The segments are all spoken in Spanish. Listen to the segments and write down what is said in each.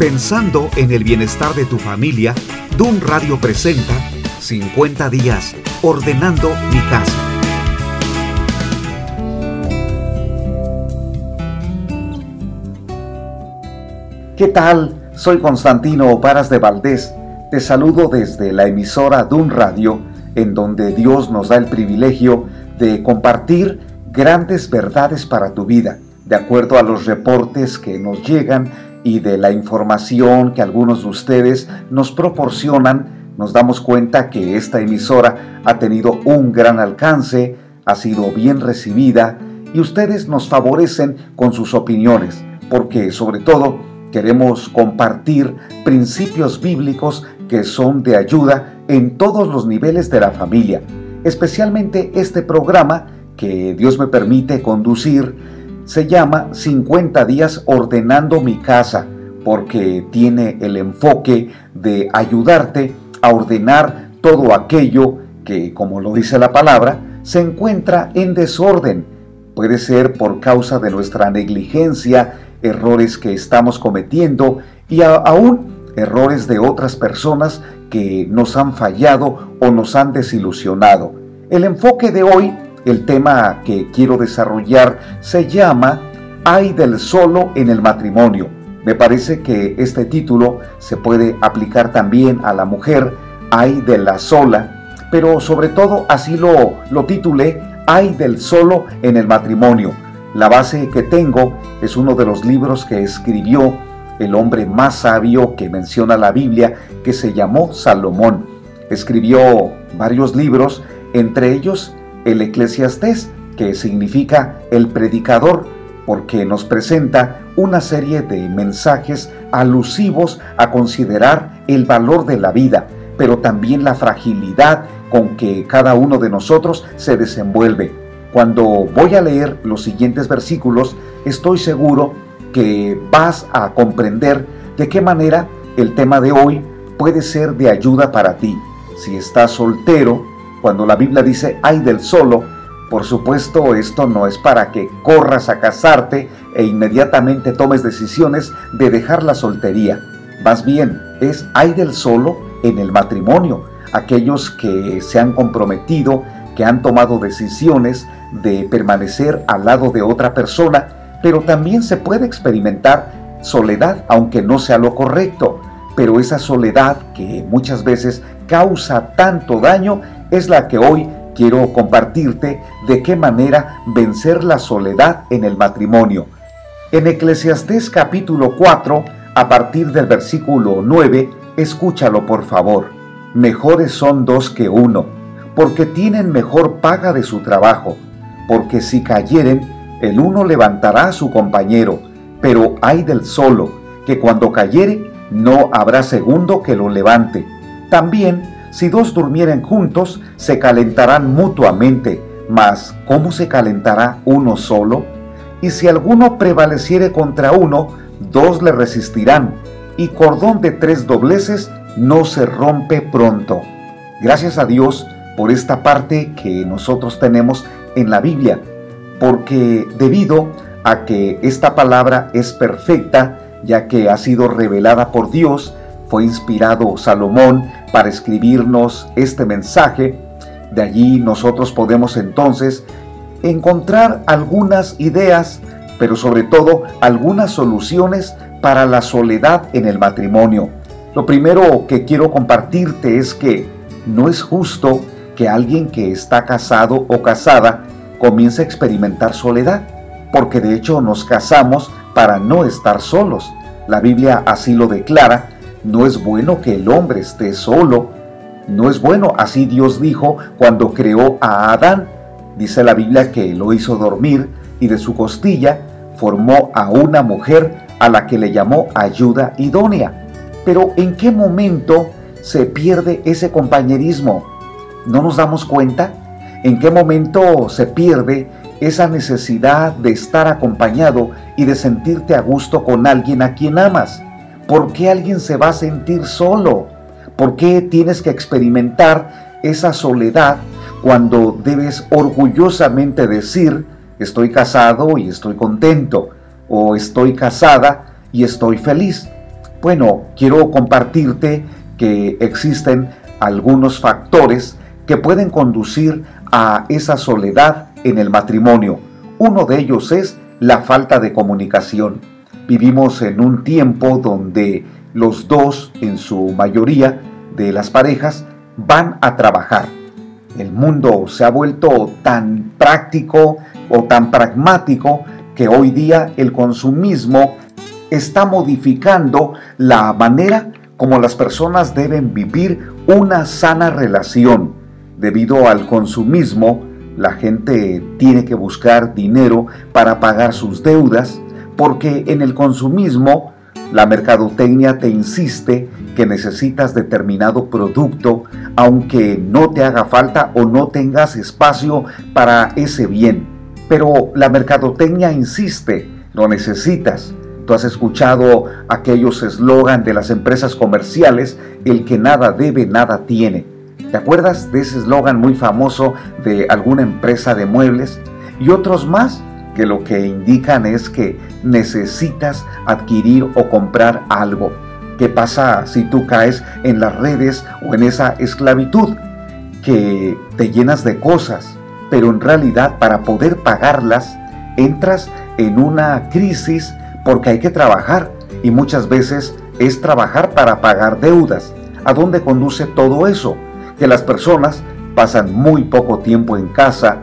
Pensando en el bienestar de tu familia, DUN Radio presenta 50 días ordenando mi casa. ¿Qué tal? Soy Constantino Varas de Valdés. Te saludo desde la emisora DUN Radio, en donde Dios nos da el privilegio de compartir grandes verdades para tu vida, de acuerdo a los reportes que nos llegan y de la información que algunos de ustedes nos proporcionan, nos damos cuenta que esta emisora ha tenido un gran alcance, ha sido bien recibida y ustedes nos favorecen con sus opiniones, porque sobre todo queremos compartir principios bíblicos que son de ayuda en todos los niveles de la familia, especialmente este programa que Dios me permite conducir se llama 50 días ordenando mi casa, porque tiene el enfoque de ayudarte a ordenar todo aquello que, como lo dice la palabra, se encuentra en desorden. Puede ser por causa de nuestra negligencia, errores que estamos cometiendo y aún errores de otras personas que nos han fallado o nos han desilusionado. El enfoque de hoy el tema que quiero desarrollar se llama Hay del solo en el matrimonio. Me parece que este título se puede aplicar también a la mujer, Hay de la sola, pero sobre todo así lo, lo titulé Hay del solo en el matrimonio. La base que tengo es uno de los libros que escribió el hombre más sabio que menciona la Biblia, que se llamó Salomón. Escribió varios libros, entre ellos el eclesiastés, que significa el predicador, porque nos presenta una serie de mensajes alusivos a considerar el valor de la vida, pero también la fragilidad con que cada uno de nosotros se desenvuelve. Cuando voy a leer los siguientes versículos, estoy seguro que vas a comprender de qué manera el tema de hoy puede ser de ayuda para ti. Si estás soltero, cuando la Biblia dice ay del solo, por supuesto esto no es para que corras a casarte e inmediatamente tomes decisiones de dejar la soltería. Más bien es ay del solo en el matrimonio, aquellos que se han comprometido, que han tomado decisiones de permanecer al lado de otra persona, pero también se puede experimentar soledad, aunque no sea lo correcto. Pero esa soledad que muchas veces causa tanto daño es la que hoy quiero compartirte de qué manera vencer la soledad en el matrimonio. En Eclesiastés capítulo 4, a partir del versículo 9, escúchalo por favor. Mejores son dos que uno, porque tienen mejor paga de su trabajo, porque si cayeren, el uno levantará a su compañero, pero hay del solo, que cuando cayere, no habrá segundo que lo levante. También si dos durmieren juntos, se calentarán mutuamente, mas ¿cómo se calentará uno solo? Y si alguno prevaleciere contra uno, dos le resistirán, y cordón de tres dobleces no se rompe pronto. Gracias a Dios por esta parte que nosotros tenemos en la Biblia, porque debido a que esta palabra es perfecta, ya que ha sido revelada por Dios, fue inspirado Salomón para escribirnos este mensaje. De allí nosotros podemos entonces encontrar algunas ideas, pero sobre todo algunas soluciones para la soledad en el matrimonio. Lo primero que quiero compartirte es que no es justo que alguien que está casado o casada comience a experimentar soledad, porque de hecho nos casamos para no estar solos. La Biblia así lo declara no es bueno que el hombre esté solo. No es bueno, así Dios dijo cuando creó a Adán. Dice la Biblia que lo hizo dormir y de su costilla formó a una mujer a la que le llamó ayuda idónea. Pero ¿en qué momento se pierde ese compañerismo? ¿No nos damos cuenta? ¿En qué momento se pierde esa necesidad de estar acompañado y de sentirte a gusto con alguien a quien amas? ¿Por qué alguien se va a sentir solo? ¿Por qué tienes que experimentar esa soledad cuando debes orgullosamente decir, estoy casado y estoy contento? ¿O estoy casada y estoy feliz? Bueno, quiero compartirte que existen algunos factores que pueden conducir a esa soledad en el matrimonio. Uno de ellos es la falta de comunicación. Vivimos en un tiempo donde los dos, en su mayoría de las parejas, van a trabajar. El mundo se ha vuelto tan práctico o tan pragmático que hoy día el consumismo está modificando la manera como las personas deben vivir una sana relación. Debido al consumismo, la gente tiene que buscar dinero para pagar sus deudas, porque en el consumismo la mercadotecnia te insiste que necesitas determinado producto, aunque no te haga falta o no tengas espacio para ese bien. Pero la mercadotecnia insiste, lo necesitas. Tú has escuchado aquellos eslogan de las empresas comerciales, el que nada debe, nada tiene. ¿Te acuerdas de ese eslogan muy famoso de alguna empresa de muebles? Y otros más que lo que indican es que necesitas adquirir o comprar algo. ¿Qué pasa si tú caes en las redes o en esa esclavitud? Que te llenas de cosas, pero en realidad para poder pagarlas entras en una crisis porque hay que trabajar y muchas veces es trabajar para pagar deudas. ¿A dónde conduce todo eso? Que las personas pasan muy poco tiempo en casa,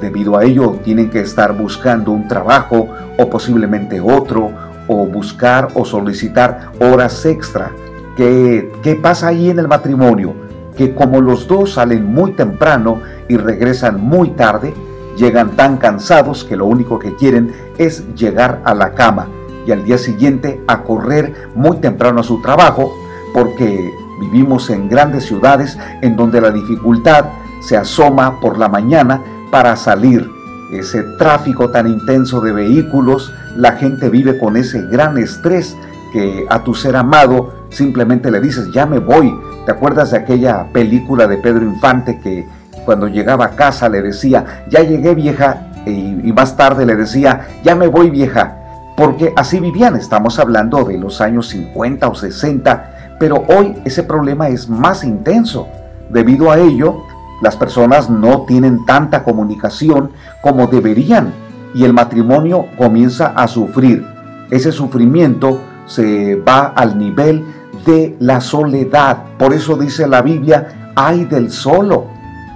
debido a ello tienen que estar buscando un trabajo o posiblemente otro, o buscar o solicitar horas extra. ¿Qué, ¿Qué pasa ahí en el matrimonio? Que como los dos salen muy temprano y regresan muy tarde, llegan tan cansados que lo único que quieren es llegar a la cama y al día siguiente a correr muy temprano a su trabajo porque vivimos en grandes ciudades en donde la dificultad se asoma por la mañana para salir. Ese tráfico tan intenso de vehículos, la gente vive con ese gran estrés que a tu ser amado simplemente le dices, ya me voy. ¿Te acuerdas de aquella película de Pedro Infante que cuando llegaba a casa le decía, ya llegué vieja? Y, más tarde le decía, ya me voy vieja porque así vivían, estamos hablando de los años 50 o 60, pero hoy ese problema es más intenso. Debido a ello, las personas no tienen tanta comunicación como deberían y el matrimonio comienza a sufrir. Ese sufrimiento se va al nivel de la soledad. Por eso dice la Biblia, ay del solo.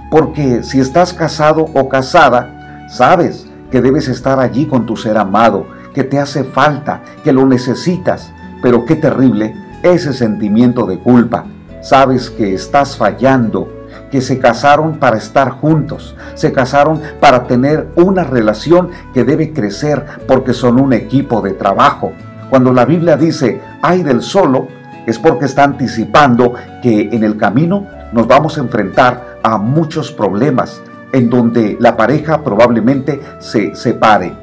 Porque si estás casado o casada, sabes que debes estar allí con tu ser amado que te hace falta, que lo necesitas. Pero qué terrible ese sentimiento de culpa. Sabes que estás fallando, que se casaron para estar juntos, se casaron para tener una relación que debe crecer porque son un equipo de trabajo. Cuando la Biblia dice ay del solo, es porque está anticipando que en el camino nos vamos a enfrentar a muchos problemas en donde la pareja probablemente se separe.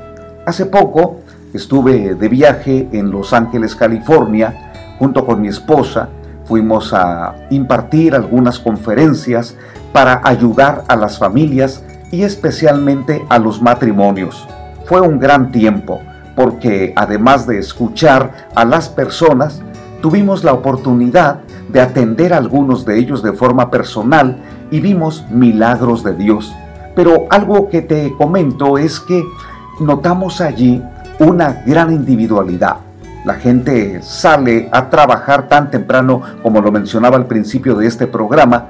Hace poco Estuve de viaje en Los Ángeles, California, junto con mi esposa. Fuimos a impartir algunas conferencias para ayudar a las familias y especialmente a los matrimonios. Fue un gran tiempo porque además de escuchar a las personas, tuvimos la oportunidad de atender a algunos de ellos de forma personal y vimos milagros de Dios. Pero algo que te comento es que notamos allí una gran individualidad. La gente sale a trabajar tan temprano como lo mencionaba al principio de este programa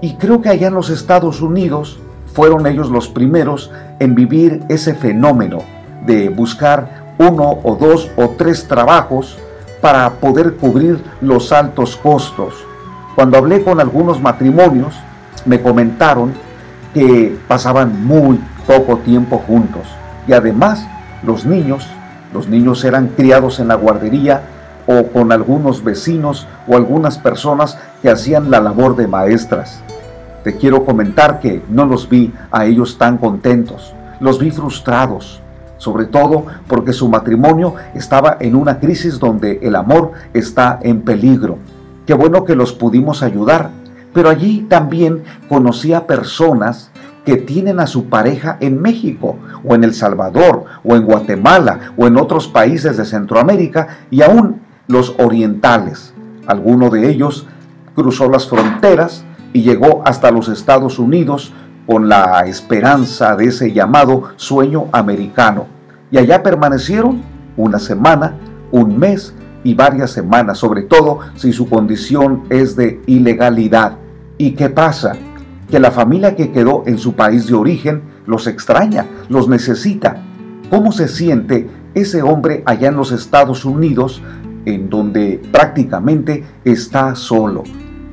y creo que allá en los Estados Unidos fueron ellos los primeros en vivir ese fenómeno de buscar uno o dos o tres trabajos para poder cubrir los altos costos. Cuando hablé con algunos matrimonios, me comentaron que pasaban muy poco tiempo juntos y además los niños, los niños eran criados en la guardería o con algunos vecinos o algunas personas que hacían la labor de maestras. Te quiero comentar que no los vi a ellos tan contentos, los vi frustrados, sobre todo porque su matrimonio estaba en una crisis donde el amor está en peligro. Qué bueno que los pudimos ayudar, pero allí también conocí a personas que tienen a su pareja en México o en El Salvador o en Guatemala o en otros países de Centroamérica y aún los orientales. Alguno de ellos cruzó las fronteras y llegó hasta los Estados Unidos con la esperanza de ese llamado sueño americano. Y allá permanecieron una semana, un mes y varias semanas, sobre todo si su condición es de ilegalidad. ¿Y qué pasa? Que la familia que quedó en su país de origen los extraña, los necesita. ¿Cómo se siente ese hombre allá en los Estados Unidos en donde prácticamente está solo?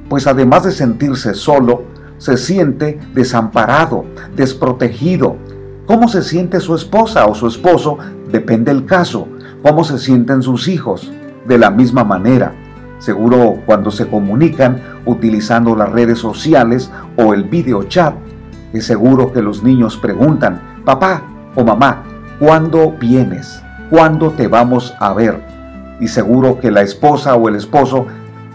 Pues además de sentirse solo, se siente desamparado, desprotegido. ¿Cómo se siente su esposa o su esposo? Depende del caso. ¿Cómo se sienten sus hijos? De la misma manera. Seguro cuando se comunican utilizando las redes sociales o el video chat, es seguro que los niños preguntan, papá o mamá, ¿cuándo vienes? ¿Cuándo te vamos a ver? Y seguro que la esposa o el esposo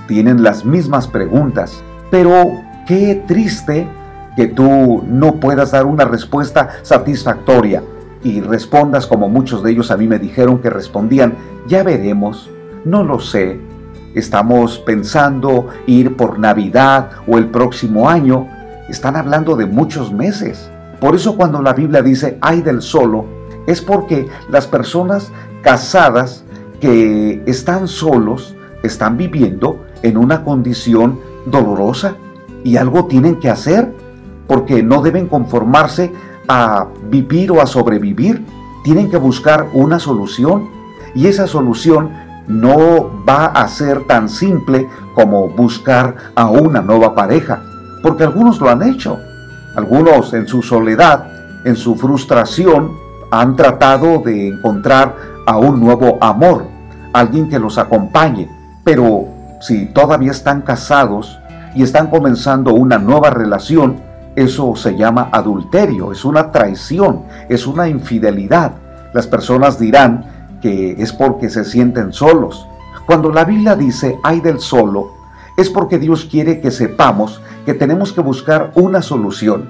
tienen las mismas preguntas. Pero qué triste que tú no puedas dar una respuesta satisfactoria y respondas como muchos de ellos a mí me dijeron que respondían, ya veremos, no lo sé, estamos pensando ir por Navidad o el próximo año, están hablando de muchos meses. Por eso cuando la Biblia dice hay del solo, es porque las personas casadas que están solos están viviendo en una condición dolorosa y algo tienen que hacer porque no deben conformarse a vivir o a sobrevivir, tienen que buscar una solución y esa solución no va a ser tan simple como buscar a una nueva pareja, porque algunos lo han hecho. Algunos en su soledad, en su frustración, han tratado de encontrar a un nuevo amor, alguien que los acompañe. Pero si todavía están casados y están comenzando una nueva relación, eso se llama adulterio, es una traición, es una infidelidad. Las personas dirán, que es porque se sienten solos. Cuando la Biblia dice hay del solo, es porque Dios quiere que sepamos que tenemos que buscar una solución.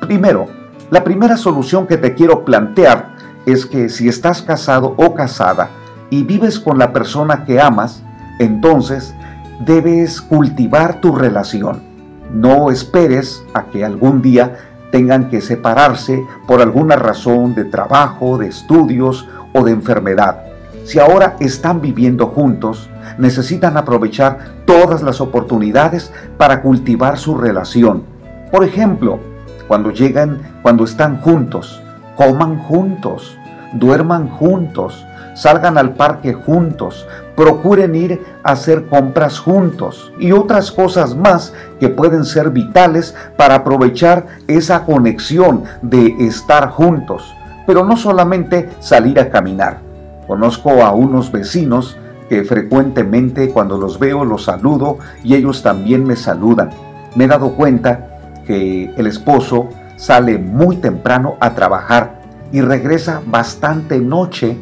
Primero, la primera solución que te quiero plantear es que si estás casado o casada y vives con la persona que amas, entonces debes cultivar tu relación. No esperes a que algún día tengan que separarse por alguna razón de trabajo, de estudios o de enfermedad. Si ahora están viviendo juntos, necesitan aprovechar todas las oportunidades para cultivar su relación. Por ejemplo, cuando llegan, cuando están juntos, coman juntos, duerman juntos, salgan al parque juntos, procuren ir a hacer compras juntos y otras cosas más que pueden ser vitales para aprovechar esa conexión de estar juntos. Pero no solamente salir a caminar. Conozco a unos vecinos que frecuentemente cuando los veo los saludo y ellos también me saludan. Me he dado cuenta que el esposo sale muy temprano a trabajar y regresa bastante noche.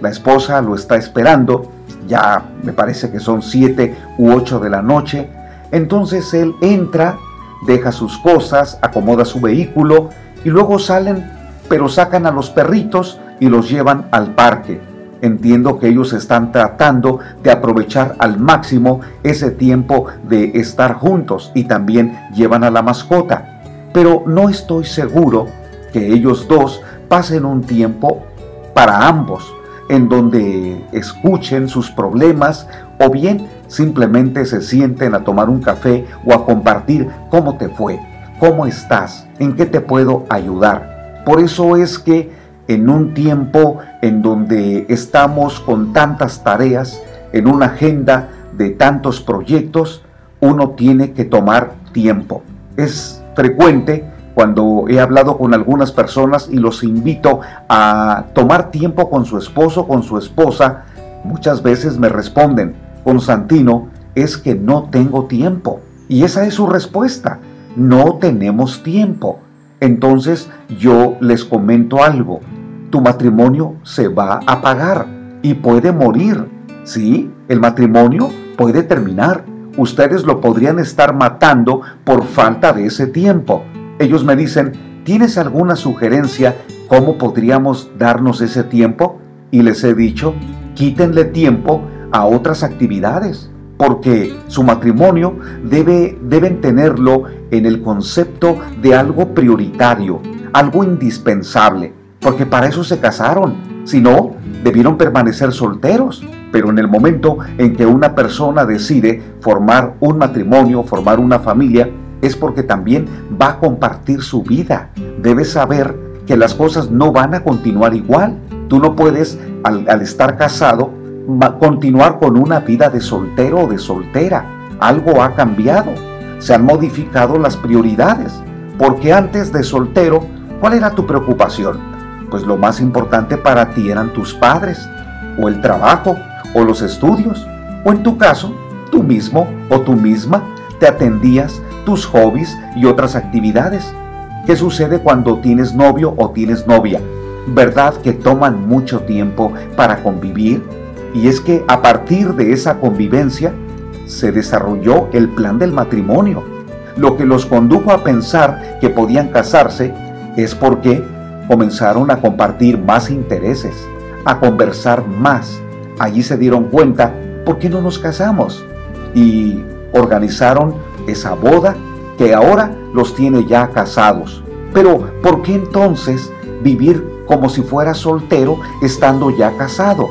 La esposa lo está esperando, ya me parece que son 7 u 8 de la noche. Entonces él entra, deja sus cosas, acomoda su vehículo y luego salen pero sacan a los perritos y los llevan al parque. Entiendo que ellos están tratando de aprovechar al máximo ese tiempo de estar juntos y también llevan a la mascota. Pero no estoy seguro que ellos dos pasen un tiempo para ambos, en donde escuchen sus problemas o bien simplemente se sienten a tomar un café o a compartir cómo te fue, cómo estás, en qué te puedo ayudar. Por eso es que en un tiempo en donde estamos con tantas tareas, en una agenda de tantos proyectos, uno tiene que tomar tiempo. Es frecuente cuando he hablado con algunas personas y los invito a tomar tiempo con su esposo, con su esposa, muchas veces me responden, Constantino, es que no tengo tiempo. Y esa es su respuesta, no tenemos tiempo entonces yo les comento algo. Tu matrimonio se va a pagar y puede morir. Sí, el matrimonio puede terminar. Ustedes lo podrían estar matando por falta de ese tiempo. Ellos me dicen, ¿tienes alguna sugerencia cómo podríamos darnos ese tiempo? Y les he dicho, quítenle tiempo a otras actividades, porque su matrimonio debe, deben tenerlo en el concepto de algo prioritario, algo indispensable, porque para eso se casaron. Si no, debieron permanecer solteros. Pero en el momento en que una persona decide formar un matrimonio, formar una familia, es porque también va a compartir su vida. Debes saber que las cosas no van a continuar igual. Tú no puedes, al, estar casado, continuar con una vida de soltero o de soltera. Algo ha cambiado. Se han modificado las prioridades. Porque antes de soltero, ¿cuál era tu preocupación? Pues lo más importante para ti eran tus padres, o el trabajo, o los estudios, o en tu caso, tú mismo o tú misma te atendías tus hobbies y otras actividades. ¿Qué sucede cuando tienes novio o tienes novia? ¿Verdad que toman mucho tiempo para convivir? Y es que a partir de esa convivencia se desarrolló el plan del matrimonio. Lo que los condujo a pensar que podían casarse es porque comenzaron a compartir más intereses, a conversar más. Allí se dieron cuenta, ¿por qué no nos casamos? Y organizaron esa boda que ahora los tiene ya casados. Pero ¿por qué entonces vivir como si fuera soltero estando ya casado?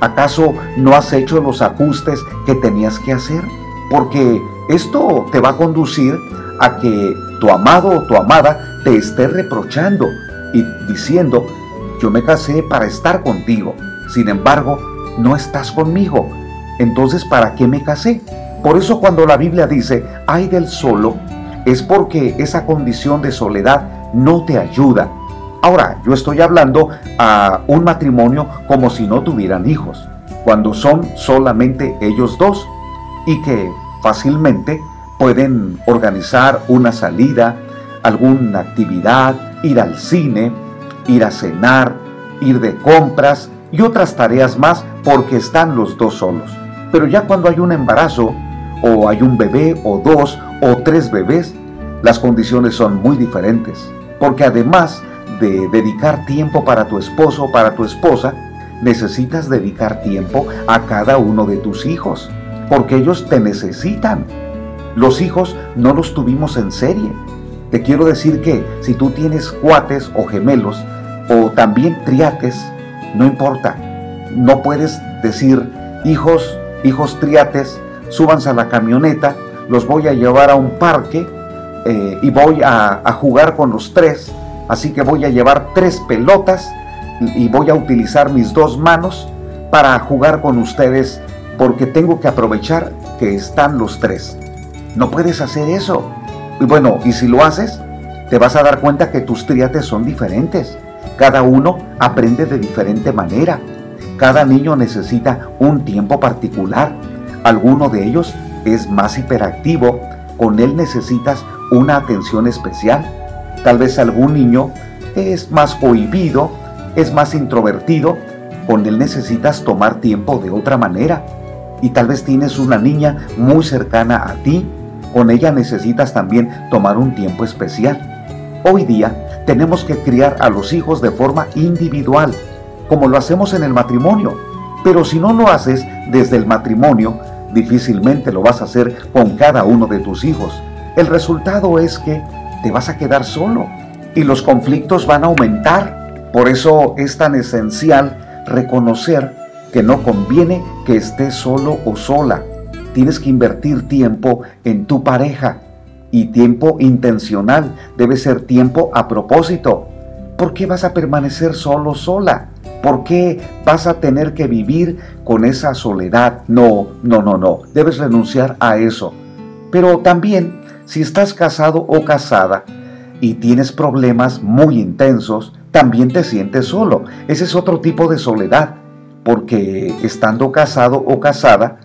¿Acaso no has hecho los ajustes que tenías que hacer? Porque esto te va a conducir a que tu amado o tu amada te esté reprochando y diciendo, yo me casé para estar contigo, sin embargo, no estás conmigo. Entonces, ¿para qué me casé? Por eso cuando la Biblia dice, ay del solo, es porque esa condición de soledad no te ayuda. Ahora, yo estoy hablando a un matrimonio como si no tuvieran hijos, cuando son solamente ellos dos y que fácilmente pueden organizar una salida, alguna actividad, ir al cine, ir a cenar, ir de compras y otras tareas más porque están los dos solos. Pero ya cuando hay un embarazo, o hay un bebé, o dos, o tres bebés, las condiciones son muy diferentes. Porque además de dedicar tiempo para tu esposo o para tu esposa, necesitas dedicar tiempo a cada uno de tus hijos, porque ellos te necesitan. Los hijos no los tuvimos en serie. Te quiero decir que si tú tienes cuates o gemelos, o también triates, no importa. No puedes decir, hijos, hijos triates, súbanse a la camioneta, los voy a llevar a un parque eh, y voy a, a jugar con los tres. Así que voy a llevar tres pelotas y voy a utilizar mis dos manos para jugar con ustedes porque tengo que aprovechar que están los tres. No puedes hacer eso. Y bueno, y si lo haces, te vas a dar cuenta que tus triates son diferentes. Cada uno aprende de diferente manera. Cada niño necesita un tiempo particular. Alguno de ellos es más hiperactivo. Con él necesitas una atención especial. Tal vez algún niño es más cohibido, es más introvertido. Con él necesitas tomar tiempo de otra manera. Y tal vez tienes una niña muy cercana a ti. Con ella necesitas también tomar un tiempo especial. Hoy día tenemos que criar a los hijos de forma individual, como lo hacemos en el matrimonio. Pero si no lo haces desde el matrimonio, difícilmente lo vas a hacer con cada uno de tus hijos. El resultado es que te vas a quedar solo y los conflictos van a aumentar. Por eso es tan esencial reconocer que no conviene que estés solo o sola. Tienes que invertir tiempo en tu pareja y tiempo intencional. Debe ser tiempo a propósito. ¿Por qué vas a permanecer solo sola? ¿Por qué vas a tener que vivir con esa soledad? No, no, no, no. Debes renunciar a eso. Pero también, si estás casado o casada y tienes problemas muy intensos, también te sientes solo. Ese es otro tipo de soledad, porque estando casado o casada,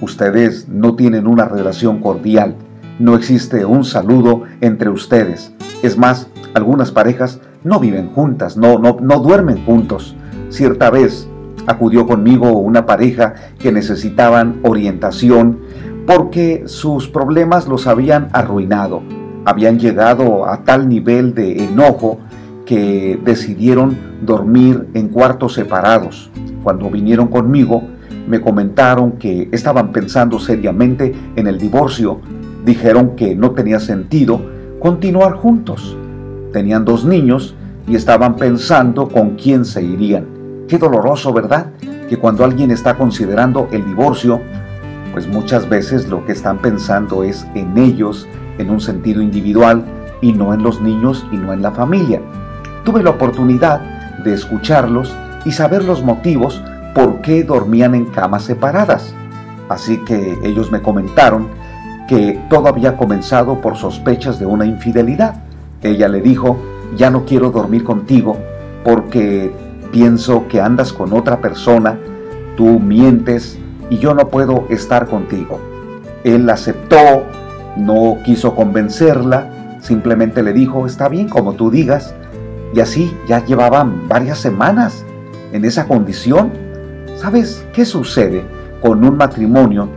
ustedes no tienen una relación cordial no existe un saludo entre ustedes. Es más, algunas parejas no viven juntas, no, no, no duermen juntos. Cierta vez acudió conmigo una pareja que necesitaban orientación porque sus problemas los habían arruinado. Habían llegado a tal nivel de enojo que decidieron dormir en cuartos separados. Cuando vinieron conmigo, me comentaron que estaban pensando seriamente en el divorcio. Dijeron que no tenía sentido continuar juntos. Tenían dos niños y estaban pensando con quién se irían. Qué doloroso, ¿verdad? Que cuando alguien está considerando el divorcio, pues muchas veces lo que están pensando es en ellos, en un sentido individual, y no en los niños y no en la familia. Tuve la oportunidad de escucharlos y saber los motivos por qué dormían en camas separadas. Así que ellos me comentaron que todo había comenzado por sospechas de una infidelidad. Ella le dijo, ya no quiero dormir contigo porque pienso que andas con otra persona, tú mientes y yo no puedo estar contigo. Él aceptó, no quiso convencerla, simplemente le dijo, está bien como tú digas, y así ya llevaban varias semanas en esa condición. ¿Sabes qué sucede con un matrimonio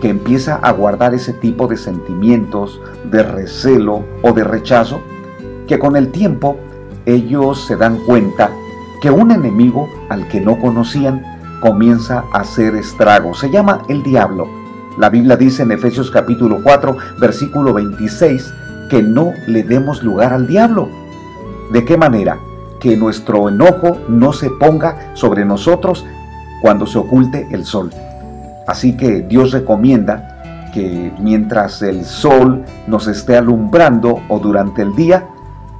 que empieza a guardar ese tipo de sentimientos, de recelo o de rechazo? Que con el tiempo ellos se dan cuenta que un enemigo al que no conocían comienza a hacer estragos. Se llama el diablo. La Biblia dice en Efesios capítulo 4, versículo 26, que no le demos lugar al diablo. ¿De qué manera? Que nuestro enojo no se ponga sobre nosotros cuando se oculte el sol. Así que Dios recomienda que mientras el sol nos esté alumbrando o durante el día,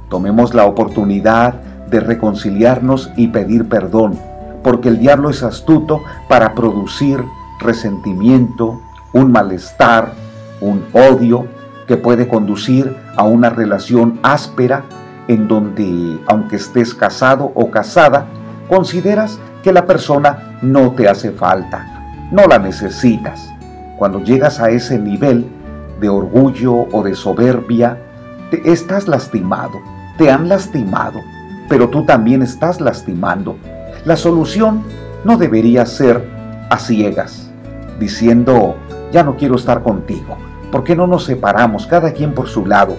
tomemos la oportunidad de reconciliarnos y pedir perdón, porque el diablo es astuto para producir resentimiento, un malestar, un odio que puede conducir a una relación áspera en donde, aunque estés casado o casada, consideras que la persona no te hace falta, no la necesitas. Cuando llegas a ese nivel de orgullo o de soberbia, te estás lastimado, te han lastimado, pero tú también estás lastimando. La solución no debería ser a ciegas, diciendo, ya no quiero estar contigo. ¿Por qué no nos separamos, cada quien por su lado?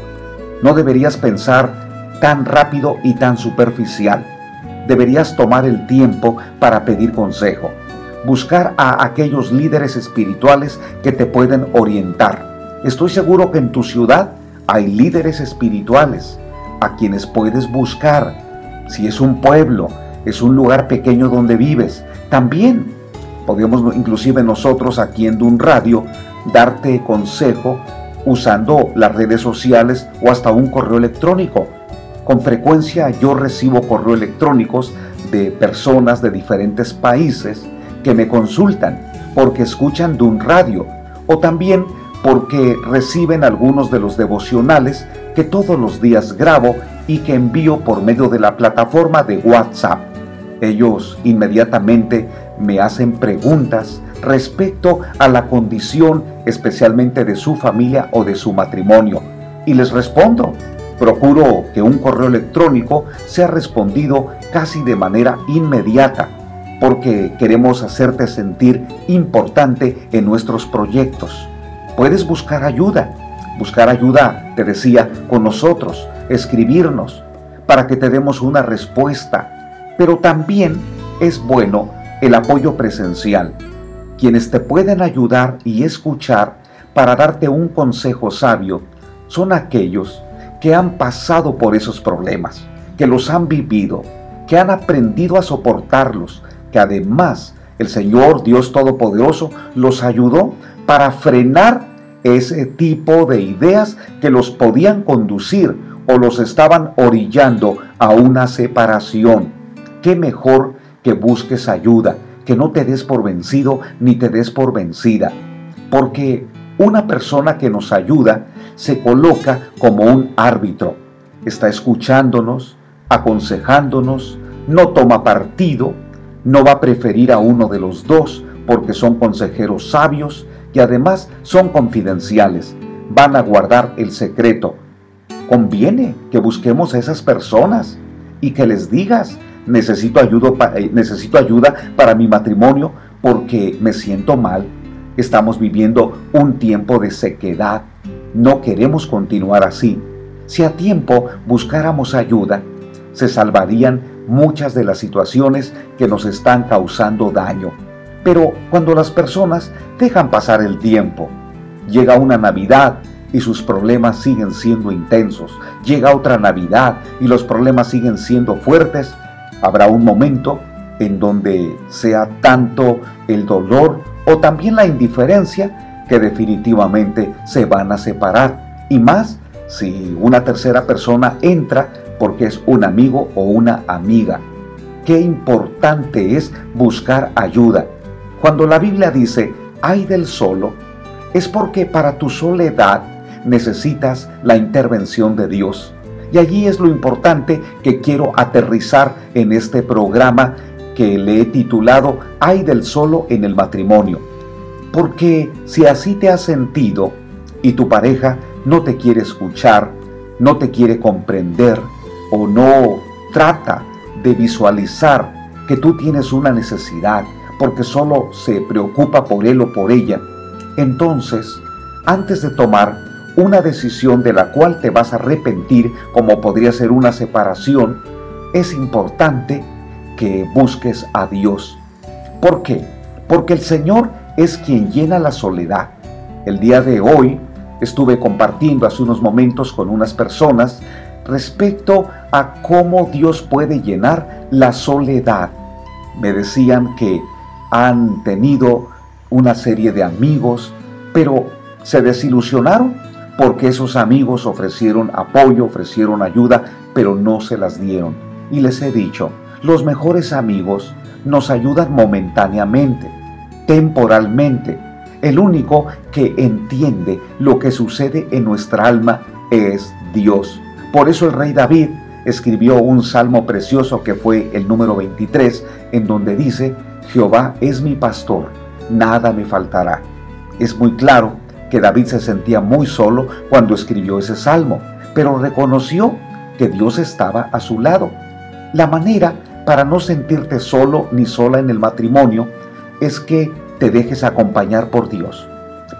No deberías pensar tan rápido y tan superficial. Deberías tomar el tiempo para pedir consejo, buscar a aquellos líderes espirituales que te pueden orientar. Estoy seguro que en tu ciudad hay líderes espirituales a quienes puedes buscar. Si es un pueblo, es un lugar pequeño donde vives, también podemos inclusive nosotros aquí en Dun Radio darte consejo usando las redes sociales o hasta un correo electrónico. Con frecuencia yo recibo correos electrónicos de personas de diferentes países que me consultan porque escuchan de un radio o también porque reciben algunos de los devocionales que todos los días grabo y que envío por medio de la plataforma de WhatsApp. Ellos inmediatamente me hacen preguntas respecto a la condición especialmente de su familia o de su matrimonio y les respondo Procuro que un correo electrónico sea respondido casi de manera inmediata porque queremos hacerte sentir importante en nuestros proyectos. Puedes buscar ayuda, buscar ayuda, te decía, con nosotros, escribirnos para que te demos una respuesta. Pero también es bueno el apoyo presencial, quienes te pueden ayudar y escuchar para darte un consejo sabio son aquellos que han pasado por esos problemas, que los han vivido, que han aprendido a soportarlos, que además el Señor Dios Todopoderoso los ayudó para frenar ese tipo de ideas que los podían conducir o los estaban orillando a una separación. Qué mejor que busques ayuda, que no te des por vencido ni te des por vencida, porque una persona que nos ayuda se coloca como un árbitro. Está escuchándonos, aconsejándonos, no toma partido, no va a preferir a uno de los dos porque son consejeros sabios y además son confidenciales. Van a guardar el secreto. Conviene que busquemos a esas personas y que les digas, necesito eh, necesito ayuda para mi matrimonio porque me siento mal Estamos viviendo un tiempo de sequedad. No queremos continuar así. Si a tiempo buscáramos ayuda, se salvarían muchas de las situaciones que nos están causando daño. Pero cuando las personas dejan pasar el tiempo, llega una Navidad y sus problemas siguen siendo intensos, llega otra Navidad y los problemas siguen siendo fuertes, habrá un momento en donde sea tanto el dolor o también la indiferencia que definitivamente se van a separar. Y más si una tercera persona entra porque es un amigo o una amiga. Qué importante es buscar ayuda. Cuando la Biblia dice, hay del solo, es porque para tu soledad necesitas la intervención de Dios. Y allí es lo importante que quiero aterrizar en este programa que le he titulado Hay del solo en el matrimonio. Porque si así te has sentido y tu pareja no te quiere escuchar, no te quiere comprender o no trata de visualizar que tú tienes una necesidad porque solo se preocupa por él o por ella, entonces, antes de tomar una decisión de la cual te vas a arrepentir, como podría ser una separación, es importante que busques a Dios. ¿Por qué? Porque el Señor es quien llena la soledad. El día de hoy estuve compartiendo hace unos momentos con unas personas respecto a cómo Dios puede llenar la soledad. Me decían que han tenido una serie de amigos, pero se desilusionaron porque esos amigos ofrecieron apoyo, ofrecieron ayuda, pero no se las dieron. Y les he dicho, los mejores amigos nos ayudan momentáneamente, temporalmente. El único que entiende lo que sucede en nuestra alma es Dios. Por eso el rey David escribió un salmo precioso que fue el número 23, en donde dice, Jehová es mi pastor, nada me faltará. Es muy claro que David se sentía muy solo cuando escribió ese salmo, pero reconoció que Dios estaba a su lado. La manera para no sentirte solo ni sola en el matrimonio es que te dejes acompañar por Dios,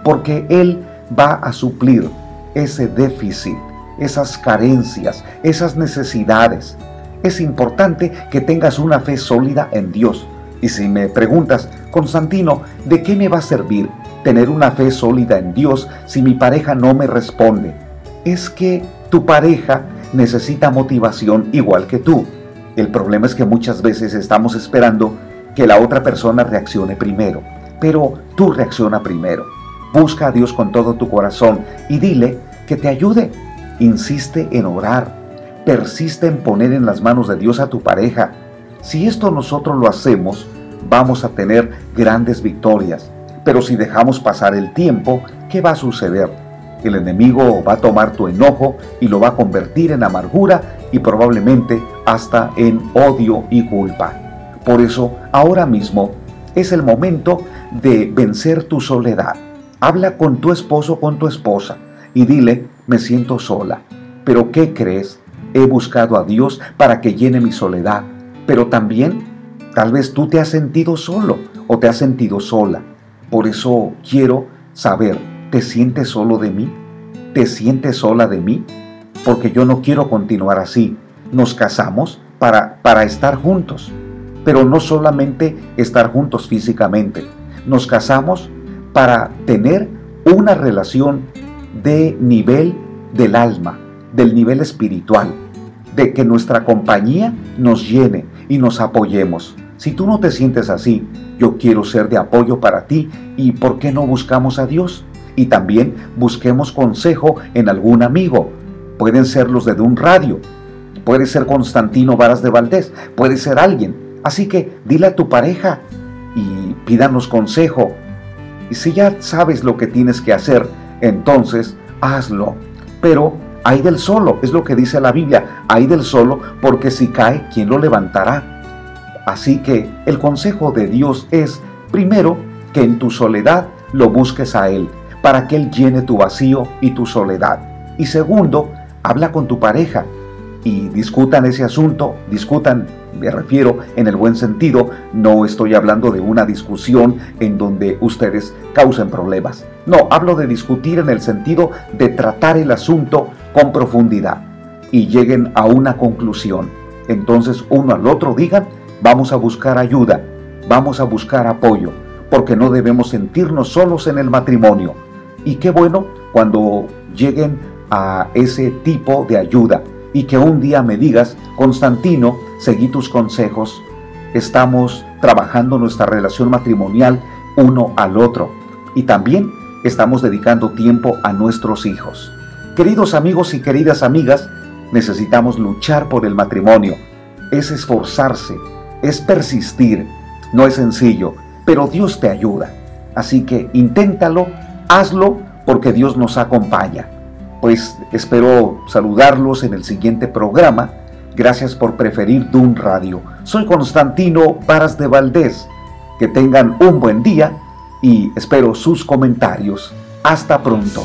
porque Él va a suplir ese déficit, esas carencias, esas necesidades. Es importante que tengas una fe sólida en Dios. Y si me preguntas, Constantino, ¿de qué me va a servir tener una fe sólida en Dios si mi pareja no me responde. Es que tu pareja necesita motivación igual que tú. El problema es que muchas veces estamos esperando que la otra persona reaccione primero, pero tú reacciona primero. Busca a Dios con todo tu corazón y dile que te ayude. Insiste en orar. Persiste en poner en las manos de Dios a tu pareja. Si esto nosotros lo hacemos, vamos a tener grandes victorias. Pero si dejamos pasar el tiempo, ¿qué va a suceder? El enemigo va a tomar tu enojo y lo va a convertir en amargura y probablemente hasta en odio y culpa. Por eso, ahora mismo es el momento de vencer tu soledad. Habla con tu esposo, con tu esposa y dile, me siento sola. Pero ¿qué crees? He buscado a Dios para que llene mi soledad. Pero también, tal vez tú te has sentido solo o te has sentido sola. Por eso quiero saber, ¿te sientes solo de mí? ¿Te sientes sola de mí? Porque yo no quiero continuar así. Nos casamos para, para estar juntos, pero no solamente estar juntos físicamente. Nos casamos para tener una relación de nivel del alma, del nivel espiritual, de que nuestra compañía nos llene y nos apoyemos. Si tú no te sientes así, yo quiero ser de apoyo para ti y ¿por qué no buscamos a Dios? Y también busquemos consejo en algún amigo. Pueden ser los de un radio, puede ser Constantino Varas de Valdés, puede ser alguien. Así que dile a tu pareja y pídanos consejo. Y si ya sabes lo que tienes que hacer, entonces hazlo. Pero hay del solo, es lo que dice la Biblia, hay del solo porque si cae, ¿quién lo levantará? Así que el consejo de Dios es, primero, que en tu soledad lo busques a Él, para que Él llene tu vacío y tu soledad. Y segundo, habla con tu pareja y discutan ese asunto, discutan, me refiero en el buen sentido, no estoy hablando de una discusión en donde ustedes causen problemas. No, hablo de discutir en el sentido de tratar el asunto con profundidad y lleguen a una conclusión. Entonces uno al otro digan, Vamos a buscar ayuda, vamos a buscar apoyo. porque no debemos sentirnos solos en el matrimonio. Y qué bueno cuando lleguen a ese tipo de ayuda y que un día me digas, Constantino, seguí tus consejos, estamos trabajando nuestra relación matrimonial uno al otro y también estamos dedicando tiempo a nuestros hijos. Queridos amigos y queridas amigas, necesitamos luchar por el matrimonio. Es esforzarse, es persistir. No es sencillo, pero Dios te ayuda. Así que inténtalo, hazlo, porque Dios nos acompaña. Pues espero saludarlos en el siguiente programa. Gracias por preferir Dun Radio. Soy Constantino Varas de Valdés. Que tengan un buen día y espero sus comentarios. Hasta pronto.